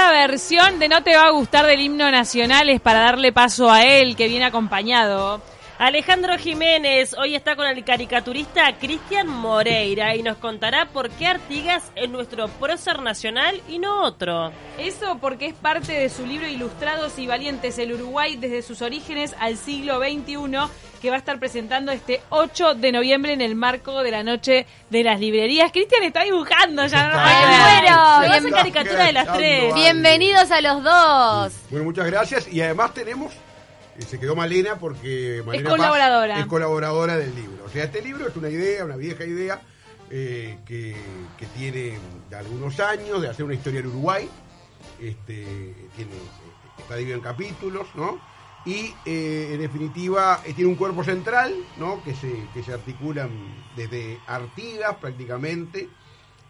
esta versión de No te va a gustar del himno nacional es para darle paso a él, que viene acompañado. Alejandro Jiménez hoy está con el caricaturista Cristian Moreira y nos contará por qué Artigas es nuestro prócer nacional y no otro. Eso porque es parte de su libro Ilustrados y Valientes, el Uruguay desde sus orígenes al siglo XXI, que va a estar presentando este 8 de noviembre en el marco de la Noche de las Librerías. Cristian está dibujando ya, ¿no? Ah, bueno, caricatura de las tres. Bienvenidos a los dos. Bueno, muchas gracias. Y además tenemos, se quedó Malena porque Malena Paz colaboradora. es colaboradora del libro. O sea, este libro es una idea, una vieja idea eh, que, que tiene de algunos años de hacer una historia en Uruguay. Este, tiene, está dividido en capítulos, ¿no? Y eh, en definitiva eh, tiene un cuerpo central, ¿no? Que se, que se articulan desde Artigas prácticamente,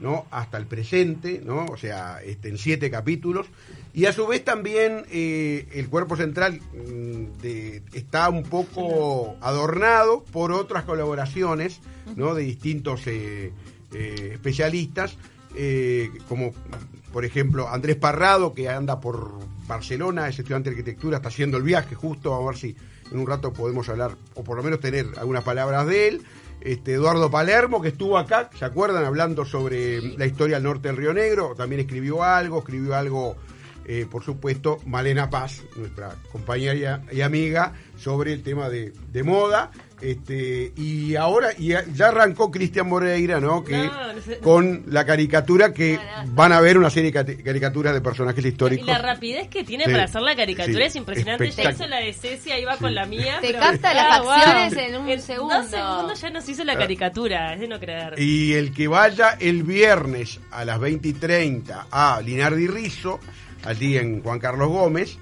¿no? hasta el presente, ¿no? o sea, este, en siete capítulos. Y a su vez también eh, el cuerpo central mm, está un poco adornado por otras colaboraciones de distintos eh, eh, especialistas, como por ejemplo Andrés Parrado, que anda por Barcelona, es estudiante de arquitectura, está haciendo el viaje justo, a ver si en un rato podemos hablar, o por lo menos tener algunas palabras de él. Este, Eduardo Palermo, que estuvo acá, ¿se acuerdan? Hablando sobre la historia del norte del Río Negro, también escribió algo, escribió algo, eh, por supuesto, Malena Paz, nuestra compañera y, y amiga, sobre el tema de, de moda. Este, y ahora y ya arrancó Cristian Moreira, ¿no? Que No, no sé. con la caricatura que van a ver una serie de caricaturas de personajes Y históricos. la rapidez que tiene Sí. para hacer la caricatura Sí, es impresionante. Ya hizo la de Cecia, iba con la mía. Te pero- capta las Ah, wow. facciones en un En segundo. dos segundos ya nos hizo la caricatura, es de no creer. Y el que vaya el viernes a las 20 y 30 a Linardi Rizzo, allí en Juan Carlos Gómez,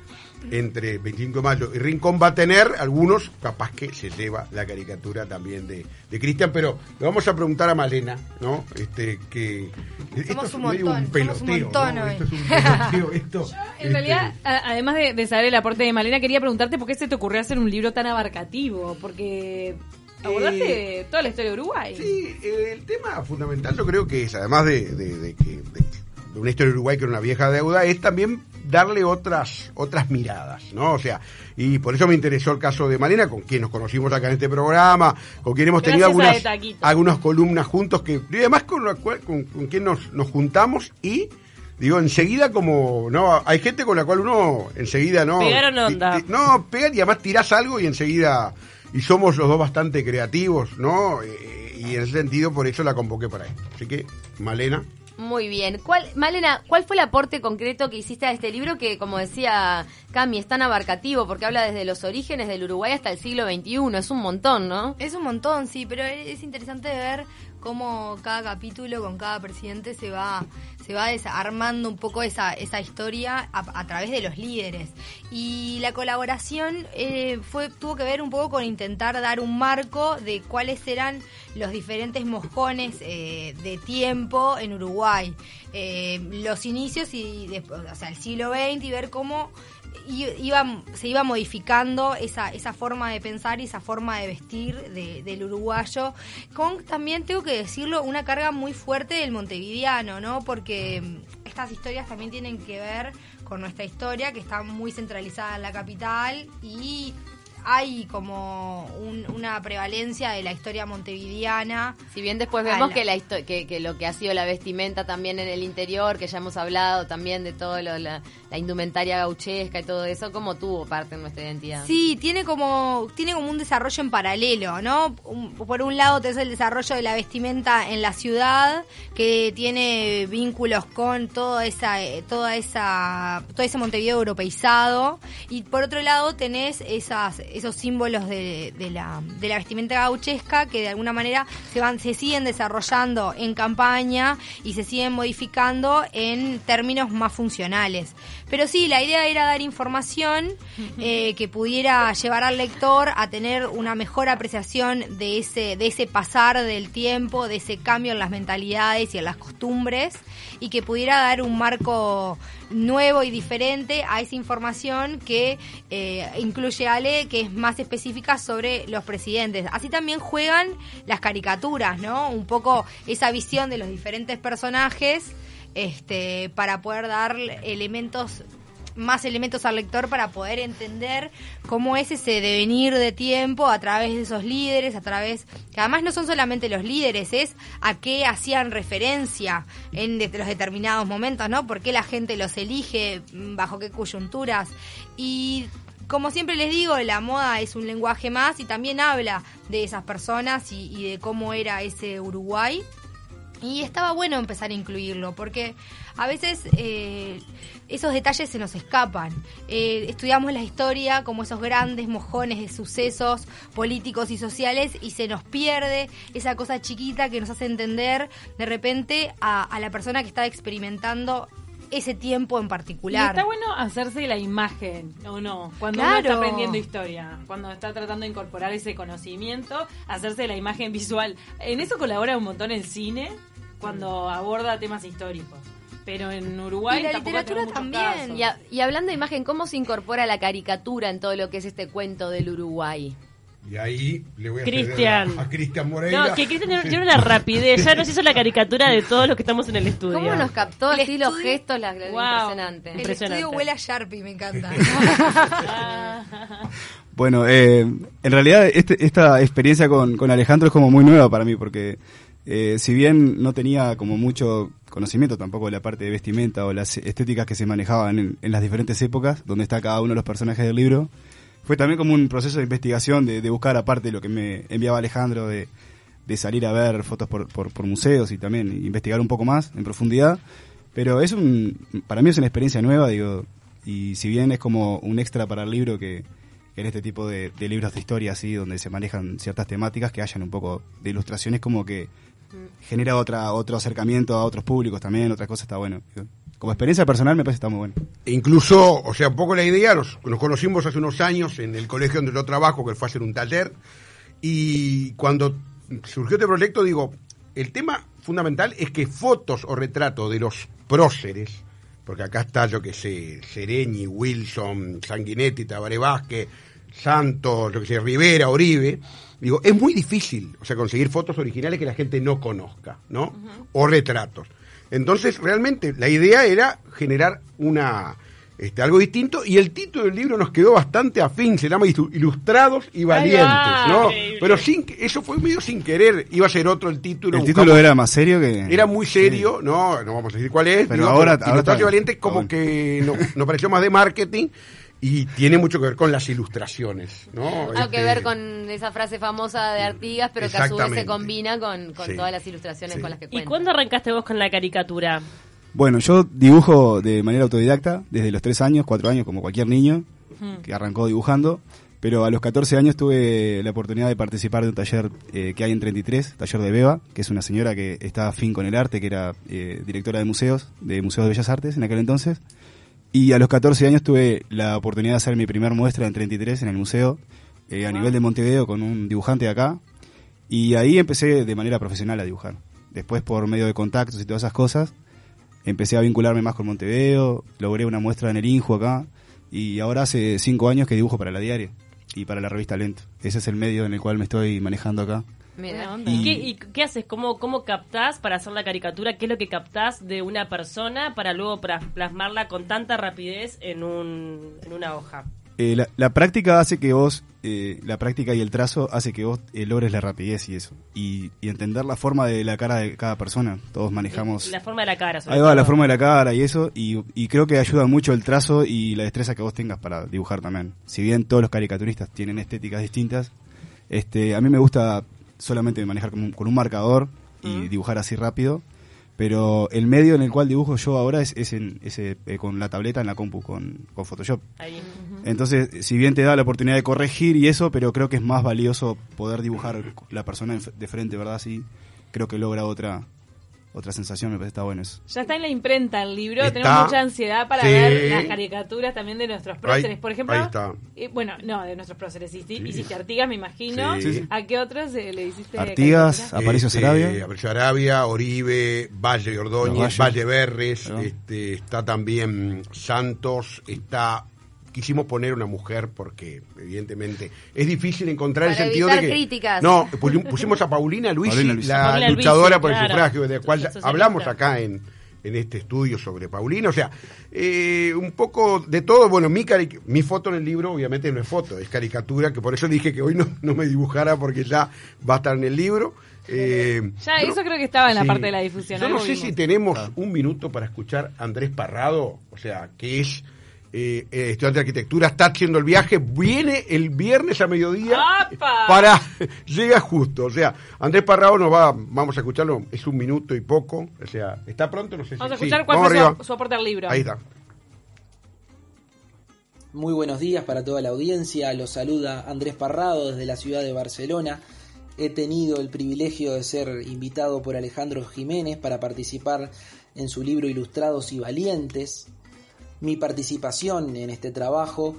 entre 25 de mayo y Rincón va a tener algunos, capaz que se lleva la caricatura también de, de Cristian, pero le vamos a preguntar a Malena, ¿no? Este, que esto es un medio montón, un somos peloteo, un montón ¿no? hoy. Esto es un peloteo, esto. En este, realidad, a- además de, de saber el aporte de Malena, quería preguntarte por qué se te ocurrió hacer un libro tan abarcativo, porque abordaste toda la historia de Uruguay. Sí, eh, el tema fundamental yo creo que es, además de, de- de que- de- una historia de Uruguay que era una vieja deuda, es también darle otras otras miradas, ¿no? O sea, y por eso me interesó el caso de Malena, con quien nos conocimos acá en este programa, con quien hemos tenido Gracias algunas, algunas columnas juntos, que y además con, la cual- con, con quien nos, nos juntamos y... Digo, enseguida como, no, hay gente con la cual uno enseguida no... Pegaron onda. no, pegan y además tirás algo y enseguida... Y somos los dos bastante creativos, ¿no? Eh, y en ese sentido, por eso la convoqué para esto. Así que, Malena. Muy bien. ¿Cuál, Malena, ¿cuál fue el aporte concreto que hiciste a este libro que, como decía Cami, es tan abarcativo porque habla desde los orígenes del Uruguay hasta el siglo XXI? Es un montón, ¿no? Es un montón, sí, pero es interesante ver cómo cada capítulo con cada presidente se va se va desarmando un poco esa, esa historia a, través de los líderes. Y la colaboración eh, fue tuvo que ver un poco con intentar dar un marco de cuáles eran los diferentes moscones eh, de tiempo en Uruguay. Eh, los inicios y después, o sea, el siglo XX y ver cómo iba, se iba modificando esa, esa forma de pensar y esa forma de vestir de- del uruguayo, con también, tengo que decirlo, una carga muy fuerte del montevideano, ¿no? Porque mm, estas historias también tienen que ver con nuestra historia, que está muy centralizada en la capital y hay como un- una prevalencia de la historia montevideana. Si bien después vemos la- que, la histo- que, que lo que ha sido la vestimenta también en el interior, que ya hemos hablado también de todo lo, la, la indumentaria gauchesca y todo eso, como tuvo parte en nuestra identidad. Sí, tiene como, tiene como un desarrollo en paralelo, ¿no? Por un lado tenés el desarrollo de la vestimenta en la ciudad, que tiene vínculos con toda esa, eh, toda esa, todo ese Montevideo europeizado, y por otro lado tenés esas, esos símbolos de, de la, de la vestimenta gauchesca que de alguna manera se van, se siguen desarrollando en campaña y se siguen modificando en términos más funcionales. Pero sí, la idea era dar información eh, que pudiera llevar al lector a tener una mejor apreciación de ese, de ese pasar del tiempo, de ese cambio en las mentalidades y en las costumbres, y que pudiera dar un marco nuevo y diferente a esa información que eh, incluye Ale, que es más específica sobre los presidentes. Así también juegan las caricaturas, ¿no? Un poco esa visión de los diferentes personajes este, para poder dar elementos más elementos al lector para poder entender cómo es ese devenir de tiempo a través de esos líderes, a través, que además no son solamente los líderes, es a qué hacían referencia en de- los determinados momentos, ¿no? ¿Por qué la gente los elige, mm, bajo qué coyunturas? Y como siempre les digo, la moda es un lenguaje más y también habla de esas personas y, y de cómo era ese Uruguay. Y estaba bueno empezar a incluirlo, porque a veces eh, esos detalles se nos escapan. Eh, estudiamos la historia como esos grandes mojones de sucesos políticos y sociales y se nos pierde esa cosa chiquita que nos hace entender de repente a, a la persona que está experimentando ese tiempo en Y particular. está bueno hacerse la imagen, ¿o no? Cuando uno está aprendiendo historia, cuando está tratando de incorporar ese conocimiento, hacerse la imagen visual. En eso colabora un montón el cine, cuando aborda temas históricos. Pero en Uruguay Y la literatura también. Y, a- y hablando de imagen, ¿cómo se incorpora la caricatura en todo lo que es este cuento del Uruguay? Y ahí le voy a Cristian. a, Cristian Moreira. No, que Cristian tiene- una rapidez, ya nos hizo la caricatura de todos los que estamos en el estudio. ¿Cómo nos captó El así los gestos? La, Wow. Impresionante. El Impresionante. estudio huele a Sharpie, me encanta. Bueno, eh, en realidad este- esta experiencia con, con Alejandro es como muy nueva para mí porque eh, si bien no tenía como mucho conocimiento tampoco de la parte de vestimenta o las estéticas que se manejaban en, en las diferentes épocas donde está cada uno de los personajes del libro, fue también como un proceso de investigación, de, buscar aparte lo que me enviaba Alejandro, de, salir a ver fotos por, por, museos y también investigar un poco más en profundidad. Pero es un, para mí es una experiencia nueva, digo, y si bien es como un extra para el libro que en este tipo de, de libros de historia así, donde se manejan ciertas temáticas, que hayan un poco de ilustraciones como que genera otra otro acercamiento a otros públicos también, otras cosas está bueno. Como experiencia personal me parece que está muy bueno. Incluso, o sea, un poco la idea, nos, conocimos hace unos años en el colegio donde yo trabajo, que fue hacer un taller, y cuando surgió este proyecto, digo, el tema fundamental es que fotos o retratos de los próceres, porque acá está, yo que sé, Sereñi, Wilson, Sanguinetti, Tabaré Vázquez, Santos, yo que sé, Rivera, Oribe, digo, es muy difícil, o sea, conseguir fotos originales que la gente no conozca, ¿no? O retratos. Entonces, realmente, la idea era generar una este, algo distinto y el título del libro nos quedó bastante afín, se llama Ilu- Ilustrados y Valientes, va, ¿no? increíble. Pero sin que- eso fue medio sin querer, iba a ser otro el título. El buscamos- título era más serio que... era muy serio, no, no vamos a decir cuál es, Pero digo, ahora- pero ahora Ilustrados y Valientes como bueno. que no- nos pareció más de marketing y tiene mucho que ver con las ilustraciones, ¿no? Algo que Este, ver con esa frase famosa de Artigas, pero que a su vez se combina con, con Sí. todas las ilustraciones Sí. con las que ¿Y cuándo arrancaste vos con la caricatura? Bueno, yo dibujo de manera autodidacta desde los 3 años, 4 años, como cualquier niño que arrancó dibujando. Pero a los 14 años tuve la oportunidad de participar de un taller eh, que hay en 33, taller de Beba, que es una señora que está afín con el arte, que era eh, directora de museos, de Museos de Bellas Artes en aquel entonces. Y a los 14 años tuve la oportunidad de hacer mi primer muestra en 33 en el museo, eh, a nivel de Montevideo, con un dibujante de acá. Y ahí empecé de manera profesional a dibujar. Después, por medio de contactos y todas esas cosas, empecé a vincularme más con Montevideo, logré una muestra en el Inju acá, y ahora hace cinco años que dibujo para la diaria y para la revista Lento. Ese es el medio en el cual me estoy manejando acá. Mira. ¿Y, qué, y qué haces? ¿Cómo, ¿Cómo captás para hacer la caricatura? ¿Qué es lo que captás de una persona para luego plasmarla con tanta rapidez en, un, en una hoja? Eh, la, la práctica hace que vos, eh, la práctica y el trazo hace que vos eh, logres la rapidez y eso. Y, y entender la forma de la cara de cada persona. Todos manejamos... La forma de la cara, sobre Ahí va, la forma de la cara y eso, y, y creo que ayuda mucho el trazo y la destreza que vos tengas para dibujar también. Si bien todos los caricaturistas tienen estéticas distintas, este, a mí me gusta solamente manejar con un, con un marcador y dibujar así rápido, pero el medio en el cual dibujo yo ahora es, es, en, ese, eh, con la tableta en la compu, con, con Photoshop. Ahí. Entonces, si bien te da la oportunidad de corregir y eso, pero creo que es más valioso poder dibujar la persona de frente, ¿verdad? Así creo que logra otra otra sensación, me parece que está bueno eso. Ya está en la imprenta el libro, Está. tenemos mucha ansiedad para Sí. ver las caricaturas también de nuestros próceres. Ahí- Por ejemplo, ahí está. eh, bueno, no, de nuestros próceres. Hiciste, hiciste Artigas, me imagino. Sí. Sí, sí. ¿A qué otros eh, le hiciste Artigas? Aparicio Este, Sarabia. Aparicio Sarabia, Oribe, Valle y Ordóñez. Valle Berres, este, está también Santos, está quisimos poner una mujer porque evidentemente es difícil encontrar Para el sentido de que críticas. no pusi- pusimos a Paulina Luisi, Paulina Luisi. la Paulina Luisi, luchadora por el claro. sufragio de la cual Socialista. hablamos acá en en este estudio sobre Paulina. O sea, eh, un poco de todo. Bueno, mi, cari- mi foto en el libro obviamente no es foto, es caricatura, que por eso dije que hoy no, no me dibujara porque ya va a estar en el libro. Eh, Ya, eso creo que estaba en la parte de la difusión. Yo no sé vimos. si tenemos un minuto para escuchar a Andrés Parrado, o sea, que es eh, eh, estudiante de arquitectura, está haciendo el viaje, viene el viernes a mediodía ¡Apa! para llega justo, o sea, Andrés Parrado nos va, vamos a escucharlo, es un minuto y poco, o sea, está pronto, no sé si Vamos a sí, escuchar cuál vamos fue arriba. su aporte al libro. Ahí está. Muy buenos días para toda la audiencia. Los saluda Andrés Parrado desde la ciudad de Barcelona. He tenido el privilegio de ser invitado por Alejandro Jiménez para participar en su libro Ilustrados y Valientes. Mi participación en este trabajo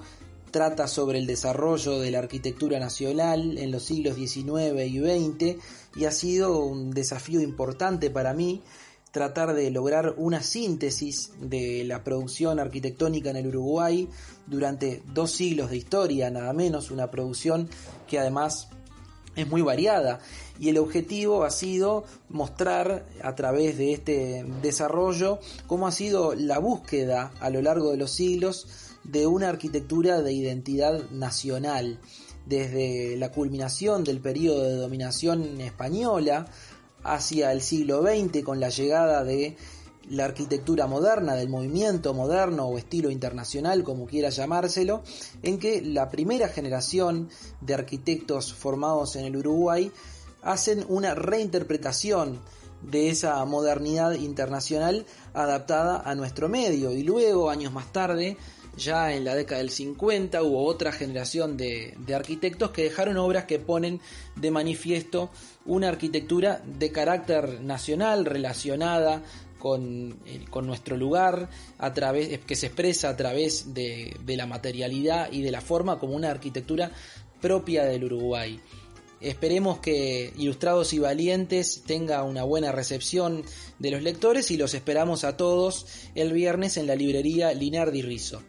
trata sobre el desarrollo de la arquitectura nacional en los siglos XIX y XX y ha sido un desafío importante para mí tratar de lograr una síntesis de la producción arquitectónica en el Uruguay durante dos siglos de historia, nada menos, una producción que además es muy variada. Y el objetivo ha sido mostrar a través de este desarrollo cómo ha sido la búsqueda a lo largo de los siglos de una arquitectura de identidad nacional. Desde la culminación del periodo de dominación española hacia el siglo XX con la llegada de la arquitectura moderna, del movimiento moderno o estilo internacional, como quiera llamárselo, en que la primera generación de arquitectos formados en el Uruguay hacen una reinterpretación de esa modernidad internacional adaptada a nuestro medio. Y luego, años más tarde, ya en la década del 50 hubo otra generación de, de arquitectos que dejaron obras que ponen de manifiesto una arquitectura de carácter nacional relacionada con, con nuestro lugar, a través, que se expresa a través de, de la materialidad y de la forma como una arquitectura propia del Uruguay. Esperemos que Ilustrados y Valientes tenga una buena recepción de los lectores y los esperamos a todos el viernes en la librería Linardi Rizzo.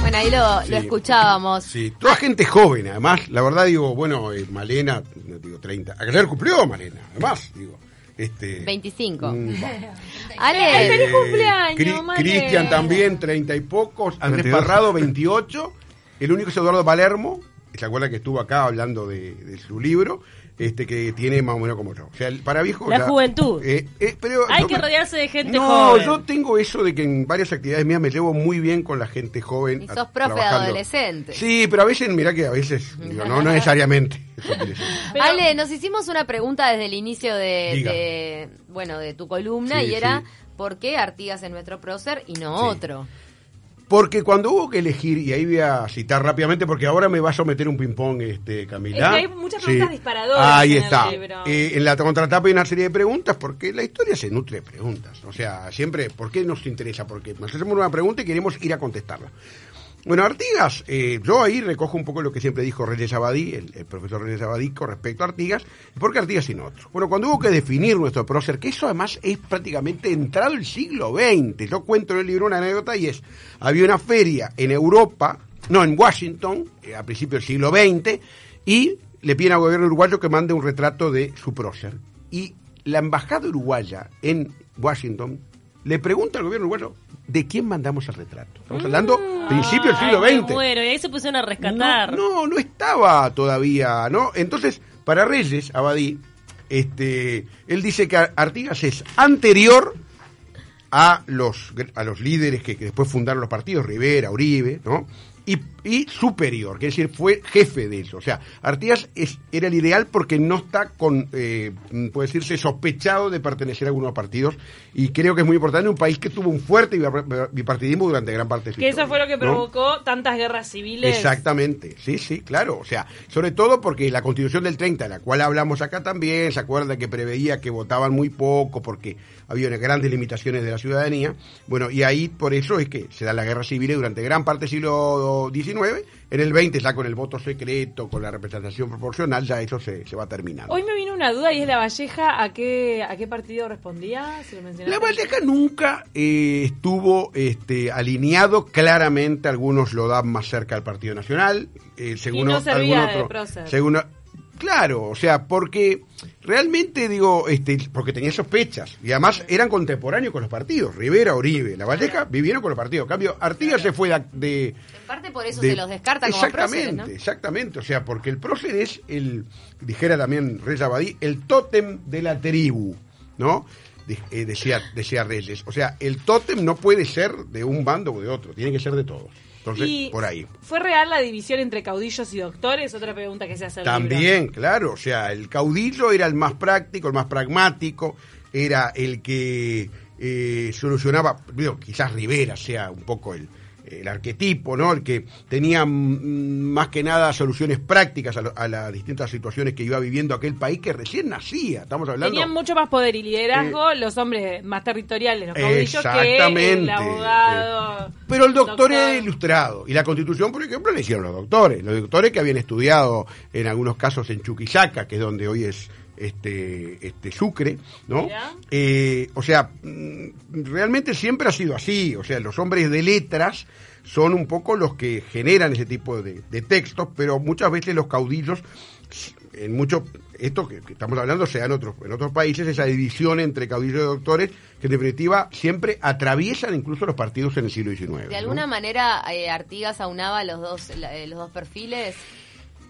Bueno, ahí lo, Sí. lo escuchábamos. Sí, toda gente joven, además, la verdad digo, bueno, eh, Malena, no digo 30, ayer cumplió Malena, además, digo, este... 25. mm. Ale, ¡Feliz Eh, cumpleaños, Cri-! Cristian también, treinta y pocos. Andrés 22. Parrado, 28. El único es Eduardo Palermo. ¿Se acuerda que estuvo acá hablando de, de su libro? Este que tiene más o menos como yo. O sea, el- para viejo. La juventud. eh, eh, pero Hay que me- rodearse de gente no, joven. yo tengo eso de que en varias actividades mías me llevo muy bien con la gente joven. Y a- sos profe de trabajando. adolescente. Sí, pero a veces, mira que a veces, digo, no, no necesariamente. Eso. Pero- Ale, nos hicimos una pregunta desde el inicio de, de, bueno, de tu columna Sí, y era sí. ¿por qué Artigas es nuestro prócer y no Sí. otro? Porque cuando hubo que elegir, y ahí voy a citar rápidamente, porque ahora me va a someter un ping-pong, este, Camila. Es que hay muchas preguntas disparadoras Ahí en el está. libro. Eh, en la contratapa hay una serie de preguntas, porque la historia se nutre de preguntas. O sea, siempre, ¿por qué nos interesa? Porque nos hacemos una pregunta y queremos ir a contestarla. Bueno, Artigas, eh, yo ahí recojo un poco lo que siempre dijo René Sabadí, el, profesor René Sabadí, con respecto a Artigas. ¿Por qué Artigas y no otro? Bueno, cuando hubo que definir nuestro prócer, que eso además es prácticamente entrado el siglo XX. Yo cuento en el libro una anécdota y es, había una feria en Europa, no, en Washington, eh, a principios del siglo XX, y le piden al gobierno uruguayo que mande un retrato de su prócer. Y la embajada uruguaya en Washington le pregunta al gobierno uruguayo de quién mandamos el retrato. Estamos hablando principio del siglo Mm. XX. muero, y ahí se pusieron a rescatar. No, no, no estaba todavía, ¿no? Entonces, para Reyes, Abadí, este, él dice que Artigas es anterior a los, a los líderes que, que después fundaron los partidos, Rivera, Uribe, ¿no? Y, y superior, que es decir, fue jefe de eso. O sea, Artigas es, era el ideal porque no está con, eh, puede decirse, sospechado de pertenecer a algunos partidos. Y creo que es muy importante un país que tuvo un fuerte bipartidismo durante gran parte de su Que eso fue lo que ¿no? provocó tantas guerras civiles. Exactamente, sí, sí, claro. O sea, sobre todo porque la constitución del 30, de la cual hablamos acá también, se acuerda que preveía que votaban muy poco porque había unas grandes limitaciones de la ciudadanía. Bueno, y ahí por eso es que se dan las guerras civiles durante gran parte del siglo XIX. En el 20 ya con el voto secreto, con la representación proporcional, ya eso se, se va terminando. Hoy me vino una duda y es la Valleja, ¿a qué, a qué partido respondía? Si lo mencionaste. La Valleja nunca eh, estuvo este, alineado, claramente algunos lo dan más cerca al Partido Nacional, eh, según no o- servía algún de otro, según Claro, o sea, porque realmente digo, este, porque tenía sospechas y además eran contemporáneos con los partidos. Rivera, Oribe, La Valleja vivieron con los partidos. En cambio, Artigas se fue de, de- En parte por eso de- se los descarta como exactamente, próceres, ¿no? exactamente, o sea, porque el prócer es el, dijera también Reyes Abadí, el tótem de la tribu, ¿no? De- eh, decía, decía Reyes. O sea, el tótem no puede ser de un bando o de otro, tiene que ser de todos. Entonces, Y por ahí. ¿Fue real la división entre caudillos y doctores? Otra pregunta que se hace libro. También, claro, o sea, el caudillo era el más práctico, el más pragmático, era el que eh, solucionaba, digo, quizás Rivera sea un poco el, el arquetipo, ¿no? El que tenía mm, más que nada soluciones prácticas a, lo- a las distintas situaciones que iba viviendo aquel país que recién nacía. Estamos hablando. Tenían mucho más poder y liderazgo los hombres más territoriales, los caudillos, que el Exactamente. abogado. Pero el doctor era ilustrado. Y la constitución, por ejemplo, la hicieron los doctores. Los doctores que habían estudiado en algunos casos en Chuquisaca, que es donde hoy es este, este Sucre, ¿no? Eh, o sea, mm, realmente siempre ha sido así. O sea, los hombres de letras son un poco los que generan ese tipo de, de textos, pero muchas veces los caudillos, en muchos, esto que, que estamos hablando sea en otros, en otros países, esa división entre caudillos y doctores, que en definitiva siempre atraviesan incluso los partidos en el siglo XIX. De ¿no? alguna manera, eh, Artigas aunaba los dos, la- eh, los dos perfiles.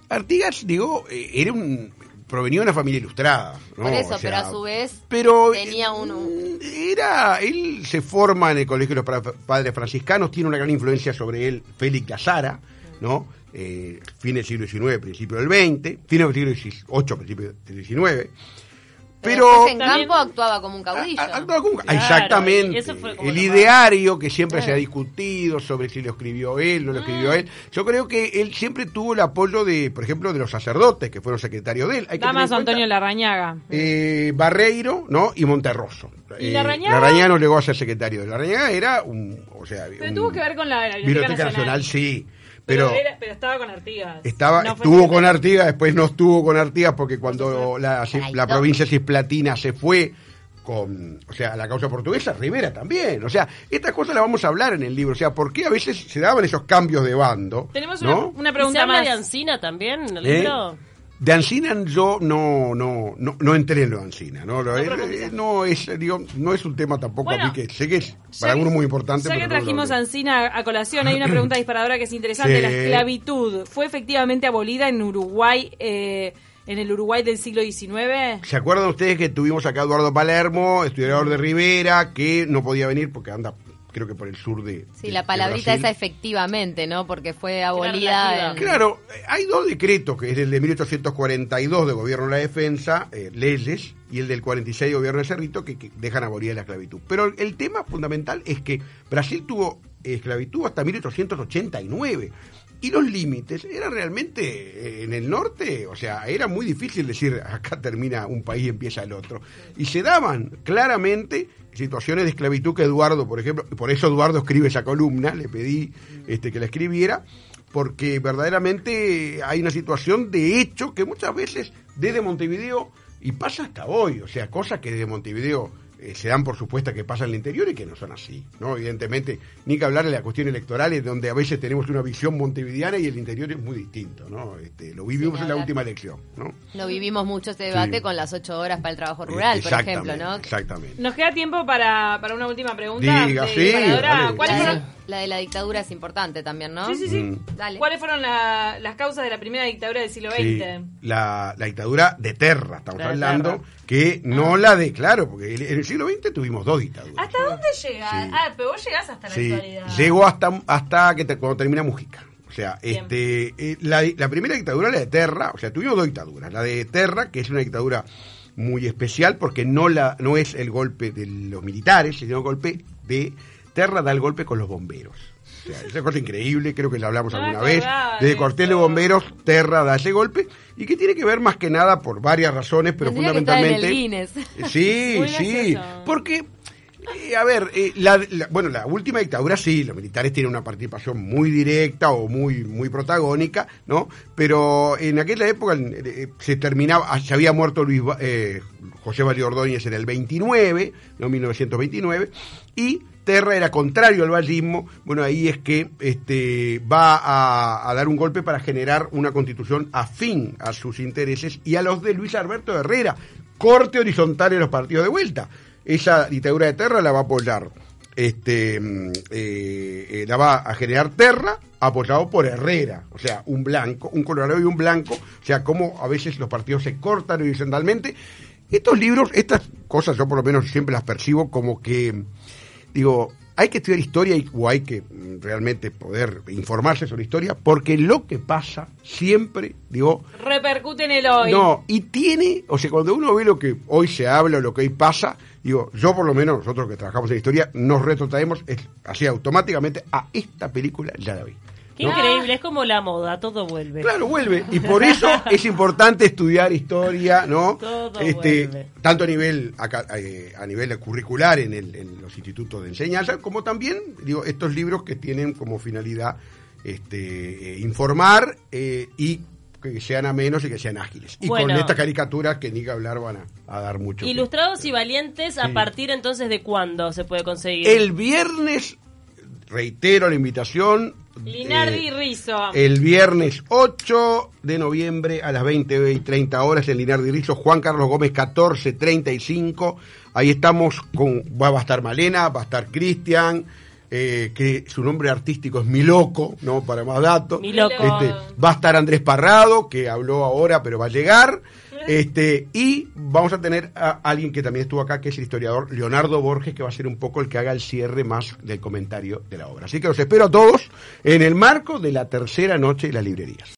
Artigas, digo, era un provenía de una familia ilustrada. ¿no? Por eso, O sea, pero a su vez pero tenía un- eh, era él se forma en el colegio de los Pa- padres franciscanos tiene una gran influencia sobre él Félix Lazara no eh, fin del siglo XIX principio del XX fin del siglo XVIII principio del XIX pero en campo actuaba como un caudillo. a- a- actuaba como- Claro, exactamente. y eso fue como el ideario que siempre se ha discutido sobre si lo escribió él, no lo Mm. escribió él. Yo creo que él siempre tuvo el apoyo de, por ejemplo, de los sacerdotes que fueron secretarios de él. Hay Damas cuenta, Antonio Larrañaga. eh, Barreiro, ¿no? Y Monterroso. ¿Y Eh, Larrañaga? Larrañaga no llegó a ser secretario. Larrañaga era un, o sea, Pero un- tuvo que ver con la, la Biblioteca Nacional, sí. Pero, Pero, era- pero estaba con Artigas. estaba, No estuvo con. Artigas, después no estuvo con Artigas porque cuando la, la provincia cisplatina se fue con, o sea, la causa portuguesa, Rivera también. O sea, estas cosas las vamos a hablar en el libro. O sea, ¿por qué a veces se daban esos cambios de bando? Tenemos ¿no? una, una ¿Y se pregunta habla más. de Ancina también en el ¿Eh? libro? De Ancina yo no, no, no, no entré en lo de Ancina, ¿no? Profundiza. eh, no es, digo, no es un tema tampoco Bueno, a mí que sé que es para algunos muy importante. Ya que no trajimos a Ancina a colación, hay una pregunta disparadora que es interesante. Sí. La esclavitud, ¿fue efectivamente abolida en Uruguay, eh, en el Uruguay del siglo XIX? ¿Se acuerdan ustedes que tuvimos acá a Eduardo Palermo, estudiador de Rivera, que no podía venir porque anda, creo que por el sur de. Sí, de- la palabrita esa efectivamente, ¿no? Porque fue abolida. en- Claro, eh, hay dos decretos, que es el de 1842 de Gobierno de la Defensa, eh, leyes, y el del 46 de Gobierno de Cerrito, que, que dejan abolida la esclavitud. Pero el, el tema fundamental es que Brasil tuvo esclavitud hasta 1889. Y los límites eran realmente eh, en el norte, o sea, era muy difícil decir acá termina un país y empieza el otro. Y se daban claramente situaciones de esclavitud que Eduardo, por ejemplo, y por eso Eduardo escribe esa columna, le pedí este, que la escribiera, porque verdaderamente hay una situación de hecho que muchas veces desde Montevideo, y pasa hasta hoy, o sea, cosas que desde Montevideo eh, se dan por supuesta que pasan en el interior y que no son así, ¿no? Evidentemente, ni que hablar de las cuestiones electorales, donde a veces tenemos una visión montevideana y el interior es muy distinto, ¿no? Este, lo vivimos en la última elección, ¿no? Lo vivimos mucho este debate Sí. con las ocho horas para el trabajo rural, por ejemplo, Exactamente, ¿no? Exactamente. Nos queda tiempo para, para una última pregunta. Diga, de sí. ¿Cuáles La, fueron, la de la dictadura es importante también, ¿no? sí, sí, sí. Mm. Dale. ¿Cuáles fueron la- las causas de la primera dictadura del siglo XX? Sí, la, la dictadura de Terra, estamos La hablando, Terra. que no la de, claro, porque en el siglo XX tuvimos dos dictaduras. ¿Hasta dónde llegás? Sí. Ah, pero vos llegás hasta la Sí, actualidad. llegó hasta, hasta que te- cuando termina Mujica. O sea, Bien. este, eh, la, la primera dictadura, la de Terra, o sea, tuvimos dos dictaduras. La de Terra, que es una dictadura muy especial porque no, la, no es el golpe de los militares, sino el golpe de Terra da el golpe con los bomberos. O sea, esa cosa increíble, creo que la hablamos No me alguna vez. Desde Cortés de. Bomberos, Terra da ese golpe y que tiene que ver más que nada por varias razones, pero Tendría que estar en el fundamentalmente... Sí, Muy sí, gracioso. porque, eh, a ver, eh, la, la- bueno, la última dictadura sí, los militares tienen una participación muy directa o muy muy protagónica, ¿no? Pero en aquella época eh, se terminaba, ah, se había muerto Luis, José María Ordóñez en el 29, no 1929, y Terra era contrario al vallismo, bueno, ahí es que este, va a, dar un golpe para generar una constitución afín a sus intereses y a los de Luis Alberto Herrera, corte horizontal en los partidos de vuelta. Esa dictadura de Terra la va a apoyar, este, mm, eh, eh, la va a generar Terra, apoyado por Herrera, o sea, un blanco, un colorado y un blanco, o sea, como a veces los partidos se cortan horizontalmente. Estos libros, estas cosas yo por lo menos siempre las percibo como que, digo, hay que estudiar historia y, o hay que mm, realmente poder informarse sobre historia, porque lo que pasa siempre, digo, Repercute en el hoy. no, y tiene, o sea, cuando uno ve lo que hoy se habla, o lo que hoy pasa, digo, yo por lo menos, nosotros que trabajamos en historia, nos retrotraemos es- así automáticamente a esta película, ya la vi. Qué increíble, es como la moda, todo vuelve. Claro, vuelve. Y por eso es importante estudiar historia, ¿no? Todo este, vuelve. tanto a nivel aca- eh, a nivel curricular en, el- en los institutos de enseñanza, como también, digo, estos libros que tienen como finalidad este, eh, informar eh, y que sean amenos y que sean ágiles. Y Bueno. con estas caricaturas que ni que hablar van a, a dar mucho. Ilustrados y valientes, ¿a partir entonces de cuándo se puede conseguir? El viernes, reitero la invitación. Linardi eh, Rizzo. El viernes 8 de noviembre a las 20 y 30 horas en Linardi Rizzo, Juan Carlos Gómez 1435. Ahí estamos con, va a estar Malena, va a estar Cristian, eh, que su nombre artístico es Miloco, ¿no? Para más datos. Miloco. Este, va a estar Andrés Parrado, que habló ahora, pero va a llegar. Este, y vamos a tener a alguien que también estuvo acá, que es el historiador Leonardo Borges, que va a ser un poco el que haga el cierre más del comentario de la obra. Así que los espero a todos en el marco de la tercera noche de las librerías.